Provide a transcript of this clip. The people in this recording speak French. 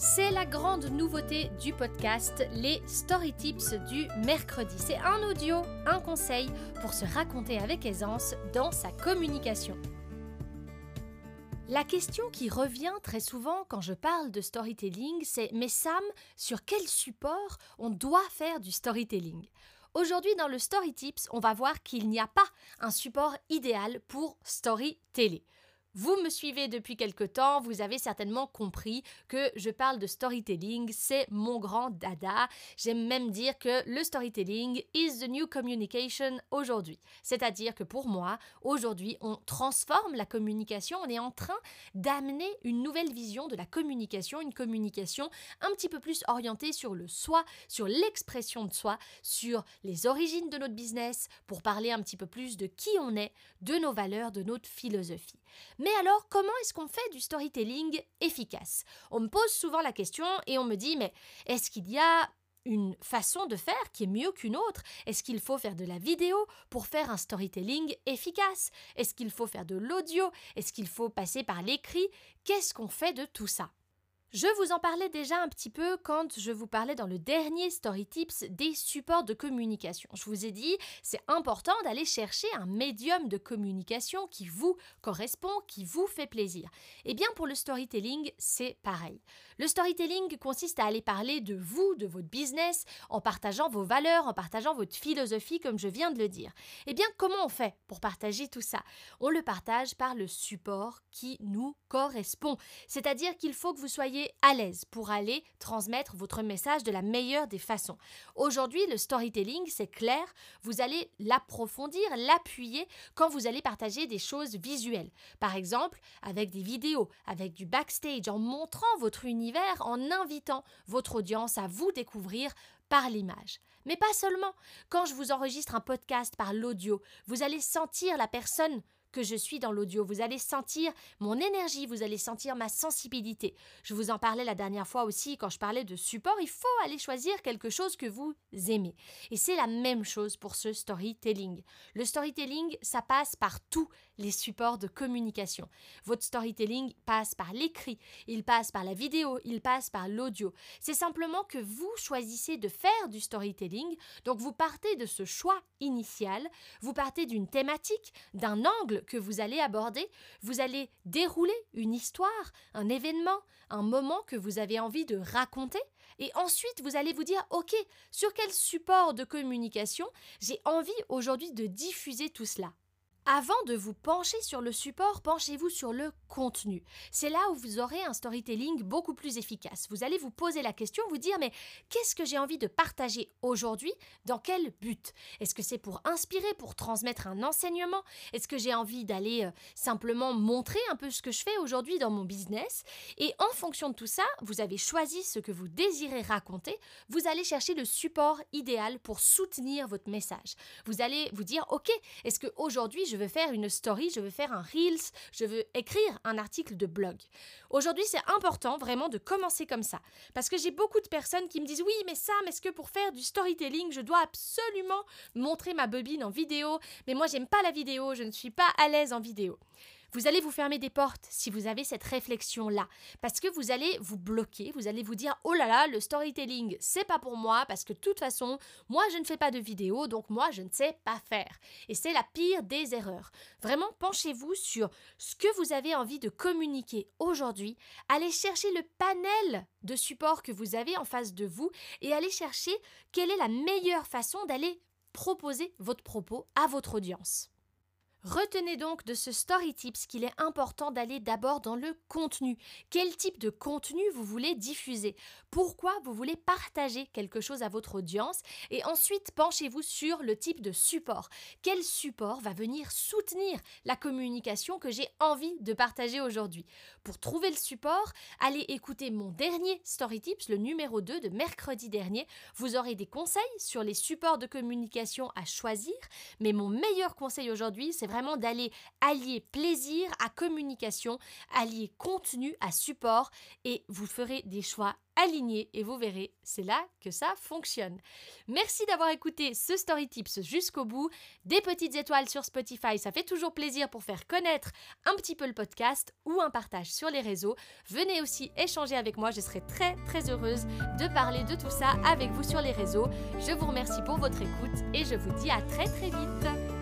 C'est la grande nouveauté du podcast, les Story Tips du mercredi. C'est un audio, un conseil pour se raconter avec aisance dans sa communication. La question qui revient très souvent quand je parle de storytelling, c'est Mais Sam, sur quel support on doit faire du storytelling? Aujourd'hui, dans le Story Tips, on va voir qu'il n'y a pas un support idéal pour storyteller. Vous me suivez depuis quelque temps, vous avez certainement compris que je parle de storytelling, c'est mon grand dada. J'aime même dire que le storytelling is the new communication aujourd'hui. C'est-à-dire que pour moi, aujourd'hui, on transforme la communication, on est en train d'amener une nouvelle vision de la communication, une communication un petit peu plus orientée sur le soi, sur l'expression de soi, sur les origines de notre business, pour parler un petit peu plus de qui on est, de nos valeurs, de notre philosophie. Alors, comment est-ce qu'on fait du storytelling efficace? On me pose souvent la question et on me dit, mais est-ce qu'il y a une façon de faire qui est mieux qu'une autre? Est-ce qu'il faut faire de la vidéo pour faire un storytelling efficace? Est-ce qu'il faut faire de l'audio? Est-ce qu'il faut passer par l'écrit? Qu'est-ce qu'on fait de tout ça? Je vous en parlais déjà un petit peu quand je vous parlais dans le dernier Story Tips des supports de communication. Je vous ai dit, c'est important d'aller chercher un médium de communication qui vous correspond, qui vous fait plaisir. Et eh bien pour le storytelling, c'est pareil. Le storytelling consiste à aller parler de vous, de votre business, en partageant vos valeurs, en partageant votre philosophie, comme je viens de le dire. Eh bien comment on fait pour partager tout ça? On le partage par le support qui nous correspond. C'est-à-dire qu'il faut que vous soyez à l'aise pour aller transmettre votre message de la meilleure des façons. Aujourd'hui, le storytelling, c'est clair, vous allez l'approfondir, l'appuyer quand vous allez partager des choses visuelles. Par exemple, avec des vidéos, avec du backstage, en montrant votre univers, en invitant votre audience à vous découvrir par l'image. Mais pas seulement. Quand je vous enregistre un podcast par l'audio, vous allez sentir la personne que je suis dans l'audio. Vous allez sentir mon énergie, vous allez sentir ma sensibilité. Je vous en parlais la dernière fois aussi quand je parlais de support. Il faut aller choisir quelque chose que vous aimez. Et c'est la même chose pour ce storytelling. Le storytelling, ça passe par tous les supports de communication. Votre storytelling passe par l'écrit, il passe par la vidéo, il passe par l'audio. C'est simplement que vous choisissez de faire du storytelling. Donc vous partez de ce choix initial, vous partez d'une thématique, d'un angle que vous allez aborder, vous allez dérouler une histoire, un événement, un moment que vous avez envie de raconter, et ensuite vous allez vous dire, ok, sur quel support de communication j'ai envie aujourd'hui de diffuser tout cela? Avant de vous pencher sur le support, penchez-vous sur le contenu. C'est là où vous aurez un storytelling beaucoup plus efficace. Vous allez vous poser la question, vous dire mais qu'est-ce que j'ai envie de partager aujourd'hui? Dans quel but? Est-ce que c'est pour inspirer, pour transmettre un enseignement? Est-ce que j'ai envie d'aller euh, simplement montrer un peu ce que je fais aujourd'hui dans mon business? Et en fonction de tout ça, vous avez choisi ce que vous désirez raconter, vous allez chercher le support idéal pour soutenir votre message. Vous allez vous dire ok, est-ce que aujourd'hui je veux faire une story, je veux faire un reels, je veux écrire un article de blog. Aujourd'hui, c'est important vraiment de commencer comme ça. Parce que j'ai beaucoup de personnes qui me disent Oui, mais Sam, est-ce que pour faire du storytelling, je dois absolument montrer ma bobine en vidéo? Mais moi, j'aime pas la vidéo, je ne suis pas à l'aise en vidéo. Vous allez vous fermer des portes si vous avez cette réflexion-là. Parce que vous allez vous bloquer, vous allez vous dire Oh là là, le storytelling, c'est pas pour moi, parce que de toute façon, moi je ne fais pas de vidéo, donc moi je ne sais pas faire. Et c'est la pire des erreurs. Vraiment, penchez-vous sur ce que vous avez envie de communiquer aujourd'hui. Allez chercher le panel de support que vous avez en face de vous et allez chercher quelle est la meilleure façon d'aller proposer votre propos à votre audience. Retenez donc de ce Story Tips qu'il est important d'aller d'abord dans le contenu. Quel type de contenu vous voulez diffuser? Pourquoi vous voulez partager quelque chose à votre audience? Et ensuite, penchez-vous sur le type de support. Quel support va venir soutenir la communication que j'ai envie de partager aujourd'hui? Pour trouver le support, allez écouter mon dernier Story Tips, le numéro 2 de mercredi dernier. Vous aurez des conseils sur les supports de communication à choisir, mais mon meilleur conseil aujourd'hui, c'est vraiment vraiment d'aller allier plaisir à communication, allier contenu à support et vous ferez des choix alignés et vous verrez, c'est là que ça fonctionne. Merci d'avoir écouté ce Story Tips jusqu'au bout. Des petites étoiles sur Spotify, ça fait toujours plaisir pour faire connaître un petit peu le podcast ou un partage sur les réseaux. Venez aussi échanger avec moi, je serai très très heureuse de parler de tout ça avec vous sur les réseaux. Je vous remercie pour votre écoute et je vous dis à très très vite.